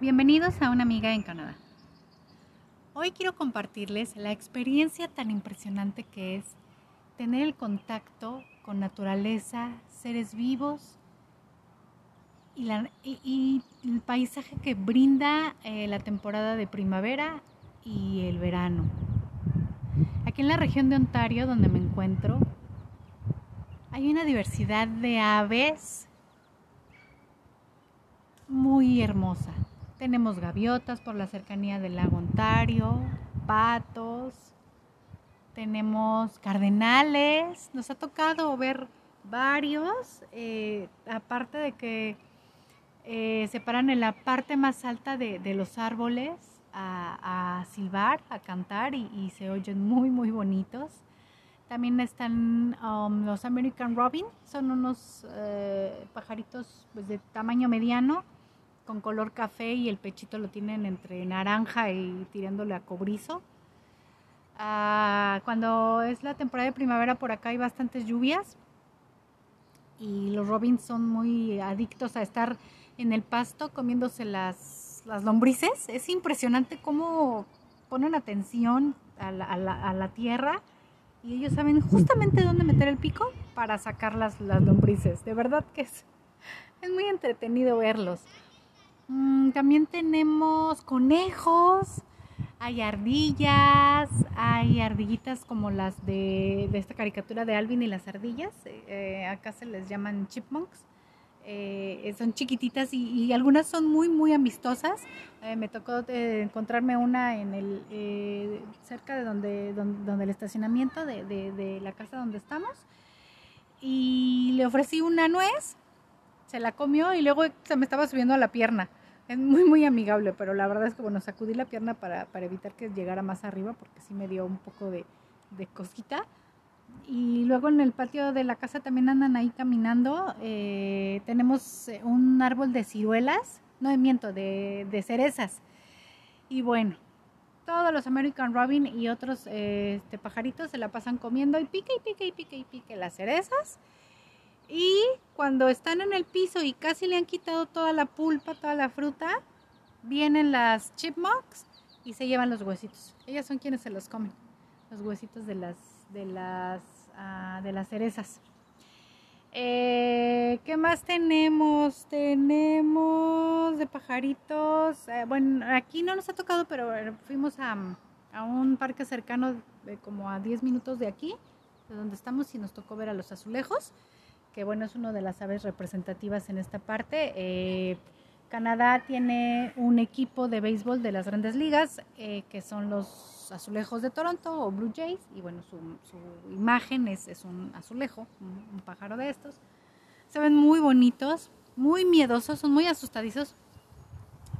Bienvenidos a Una Amiga en Canadá. Hoy quiero compartirles la experiencia tan impresionante que es tener el contacto con naturaleza, seres vivos y, el paisaje que brinda eh, la temporada de primavera y el verano. Aquí en la región de Ontario, donde me encuentro, hay una diversidad de aves muy hermosa. Tenemos gaviotas por la cercanía del lago Ontario, patos, tenemos cardenales, nos ha tocado ver varios, eh, aparte de que eh, se paran en la parte más alta de, los árboles a, silbar, a cantar y, se oyen muy, muy bonitos. También están um, los American Robin, son unos eh, pajaritos pues, de tamaño mediano con color café y el pechito lo tienen entre naranja y tirándole a cobrizo. Ah, cuando es la temporada de primavera por acá hay bastantes lluvias y los robins son muy adictos a estar en el pasto comiéndose las, las lombrices. Es impresionante cómo ponen atención a la, a la, tierra y ellos saben justamente dónde meter el pico para sacar las, las lombrices. De verdad que es, es muy entretenido verlos. Mm, también tenemos conejos, hay ardillas, hay ardillitas como las de, esta caricatura de Alvin y las ardillas. Eh, acá se les llaman chipmunks. Eh, son chiquititas y, algunas son muy, muy amistosas. Eh, me tocó encontrarme una en el, cerca de donde, donde, el estacionamiento de, de la casa donde estamos. Y le ofrecí una nuez, se la comió y luego se me estaba subiendo a la pierna es muy, muy amigable, pero la verdad es que, bueno, sacudí la pierna para, evitar que llegara más arriba, porque sí me dio un poco de, cosquita. Y luego en el patio de la casa también andan ahí caminando. Eh, tenemos eh, un árbol de ciruelas, no de miento, de, de cerezas. Y bueno, todos los American Robin y otros este, pajaritos se la pasan comiendo y pique y pique y pique y pique las cerezas. Y cuando están en el piso y casi le han quitado toda la pulpa, toda la fruta, vienen las chipmunks y se llevan los huesitos. Ellas son quienes se los comen, los huesitos de las, de las, ah, de las cerezas. Eh, ¿Qué más tenemos? Tenemos de pajaritos. Eh, bueno, aquí no nos ha tocado, pero fuimos a, a un parque cercano, de como a 10 minutos de aquí, de donde estamos, y nos tocó ver a los azulejos que bueno, es una de las aves representativas en esta parte. Eh, Canadá tiene un equipo de béisbol de las grandes ligas, eh, que son los azulejos de Toronto o Blue Jays, y bueno, su, imagen es, un azulejo, un, pájaro de estos. Se ven muy bonitos, muy miedosos, son muy asustadizos,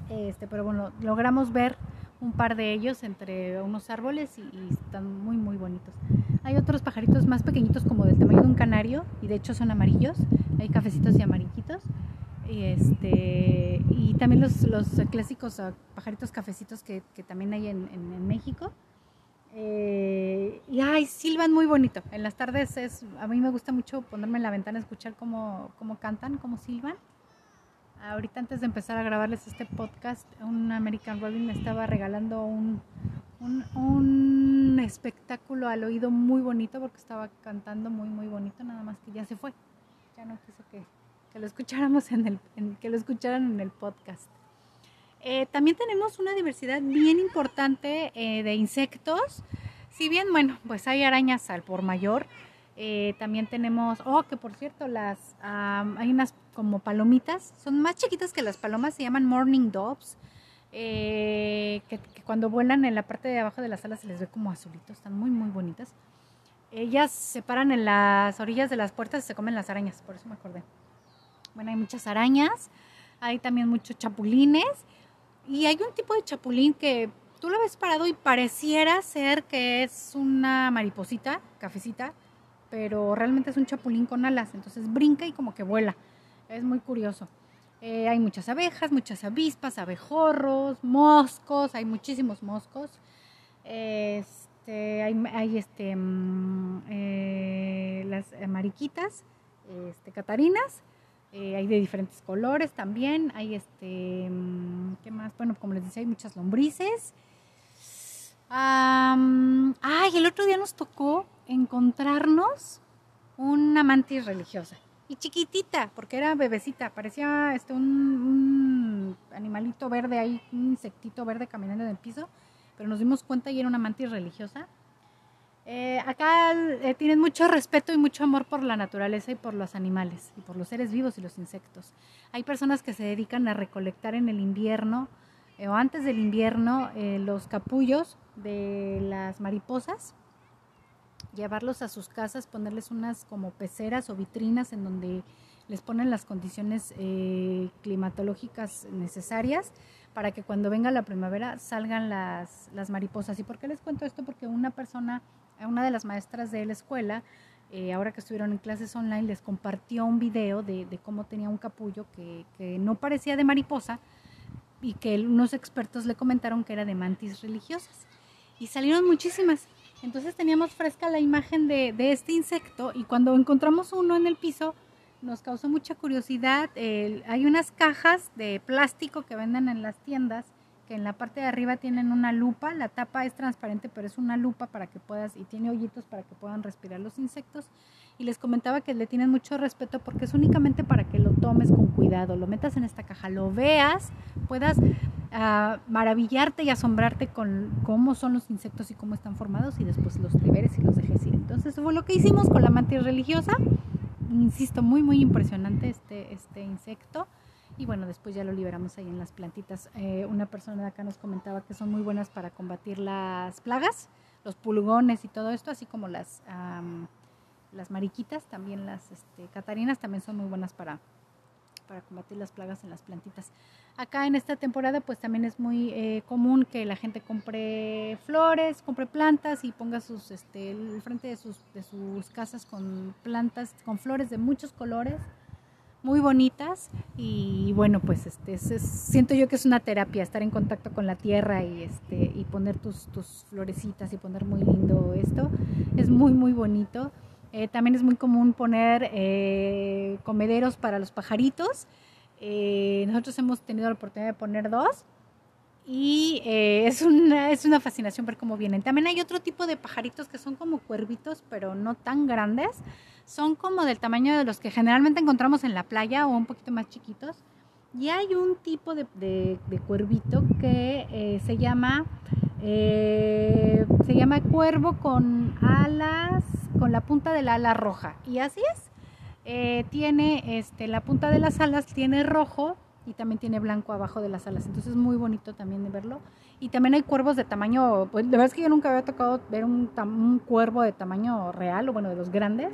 este, pero bueno, logramos ver un par de ellos entre unos árboles y, están muy muy bonitos. Hay otros pajaritos más pequeñitos como del tamaño de un canario y de hecho son amarillos, hay cafecitos y amarillitos. Y, este, y también los, los clásicos pajaritos cafecitos que, que también hay en, en, México. Eh, y ay, silban muy bonito. En las tardes es, a mí me gusta mucho ponerme en la ventana a escuchar cómo, cómo cantan, cómo silban. Ahorita antes de empezar a grabarles este podcast, un American Robin me estaba regalando un, un, espectáculo al oído muy bonito porque estaba cantando muy muy bonito, nada más que ya se fue. Ya no quiso que, lo escucháramos en el, que lo escucharan en el podcast. Eh, también tenemos una diversidad bien importante eh, de insectos. Si bien, bueno, pues hay arañas al por mayor, eh, también tenemos, oh, que por cierto, las hay unas como palomitas, son más chiquitas que las palomas, se llaman morning doves, eh, que, cuando vuelan en la parte de abajo de las alas se les ve como azulitos, están muy, muy bonitas. Ellas se paran en las orillas de las puertas y se comen las arañas, por eso me acordé. Bueno, hay muchas arañas, hay también muchos chapulines y hay un tipo de chapulín que tú lo ves parado y pareciera ser que es una mariposita, cafecita, pero realmente es un chapulín con alas, entonces brinca y como que vuela. Es muy curioso. Eh, hay muchas abejas, muchas avispas, abejorros, moscos, hay muchísimos moscos. Este, hay, este, mm, eh, las mariquitas, este, catarinas, eh, hay de diferentes colores también, hay este, mm, ¿Qué más? Bueno, como les decía, hay muchas lombrices. ay, el otro día nos tocó encontrarnos una mantis religiosa. Y chiquitita, porque era bebecita, parecía este, un, animalito verde ahí, un insectito verde caminando en el piso, pero nos dimos cuenta y era una mantis religiosa. Eh, acá eh, tienen mucho respeto y mucho amor por la naturaleza y por los animales, y por los seres vivos y los insectos. Hay personas que se dedican a recolectar en el invierno eh, o antes del invierno los capullos de las mariposas llevarlos a sus casas, ponerles unas como peceras o vitrinas en donde les ponen las condiciones eh, climatológicas necesarias para que cuando venga la primavera salgan las, las, mariposas. ¿Y por qué les cuento esto? Porque una persona, una de las maestras de la escuela, eh, ahora que estuvieron en clases online, les compartió un video de, de cómo tenía un capullo que, que, no parecía de mariposa y que unos expertos le comentaron que era de mantis religiosas. Y salieron muchísimas. Entonces teníamos fresca la imagen de, este insecto y cuando encontramos uno en el piso nos causó mucha curiosidad. hay unas cajas de plástico que venden en las tiendas que en la parte de arriba tienen una lupa, la tapa es transparente pero es una lupa para que puedas y tiene hoyitos para que puedan respirar los insectos y les comentaba que le tienen mucho respeto porque es únicamente para que lo tomes con cuidado, lo metas en esta caja, lo veas, puedas uh, maravillarte y asombrarte con cómo son los insectos y cómo están formados y después los liberes y los dejes ir. Entonces fue lo que hicimos con la mantis religiosa. Insisto, muy muy impresionante este, este insecto. Y bueno, después ya lo liberamos ahí en las plantitas. Eh, una persona de acá nos comentaba que son muy buenas para combatir las plagas, los pulgones y todo esto, así como las las mariquitas, también las este, catarinas, también son muy buenas para, para combatir las plagas en las plantitas. Acá en esta temporada pues también es muy eh, común que la gente compre flores, compre plantas y ponga sus, este, el frente de sus, de sus casas con plantas, con flores de muchos colores, muy bonitas y bueno pues este siento yo que es una terapia estar en contacto con la tierra y este y poner tus, tus florecitas y poner muy lindo esto. Es muy muy bonito. Eh, también es muy común poner eh, comederos para los pajaritos. Eh, nosotros hemos tenido la oportunidad de poner dos y es, una, es una fascinación ver cómo vienen. También hay otro tipo de pajaritos que son como cuervitos, pero no tan grandes. Son como del tamaño de los que generalmente encontramos en la playa o un poquito más chiquitos. Y hay un tipo de, de, de cuervito que se llama se llama cuervo con alas con la punta del ala roja. Y así es. Eh, tiene este, la punta de las alas, tiene rojo y también tiene blanco abajo de las alas. Entonces es muy bonito también de verlo. Y también hay cuervos de tamaño, pues la verdad es que yo nunca había tocado ver un, un cuervo de tamaño real o bueno, de los grandes.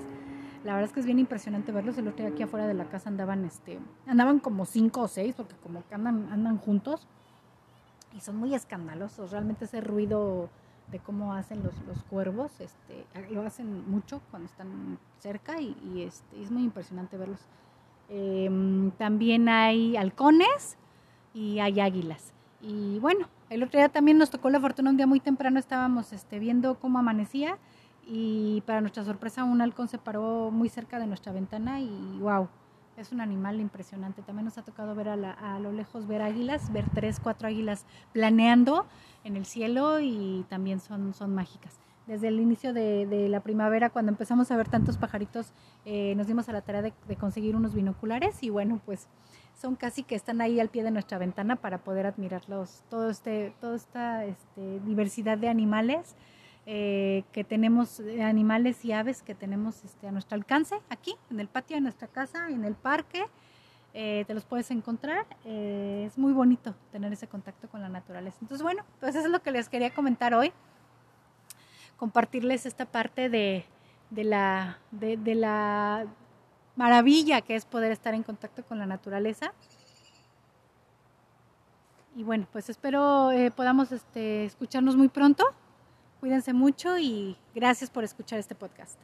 La verdad es que es bien impresionante verlos. El otro día aquí afuera de la casa andaban, este, andaban como cinco o seis porque como que andan, andan juntos y son muy escandalosos. Realmente ese ruido de cómo hacen los, los cuervos, este, lo hacen mucho cuando están cerca y, este, es muy impresionante verlos. Em, también hay halcones y hay águilas. Y bueno, el otro día también nos tocó la fortuna, un día muy temprano estábamos este, viendo cómo amanecía y para nuestra sorpresa un halcón se paró muy cerca de nuestra ventana y wow, es un animal impresionante. También nos ha tocado ver a, a, lo lejos, ver águilas, ver tres, cuatro águilas planeando en el cielo y también son, son mágicas. Desde el inicio de, la primavera, cuando empezamos a ver tantos pajaritos, eh, nos dimos a la tarea de, conseguir unos binoculares y bueno, pues son casi que están ahí al pie de nuestra ventana para poder admirarlos, todo este, toda esta este, diversidad de animales eh, que tenemos, animales y aves que tenemos este, a nuestro alcance aquí, en el patio de nuestra casa, en el parque. Eh, te los puedes encontrar. Eh, es muy bonito tener ese contacto con la naturaleza. Entonces, bueno, pues eso es lo que les quería comentar hoy. Compartirles esta parte de, de, la, de, la maravilla que es poder estar en contacto con la naturaleza. Y bueno, pues espero podamos este, escucharnos muy pronto. Cuídense mucho y gracias por escuchar este podcast.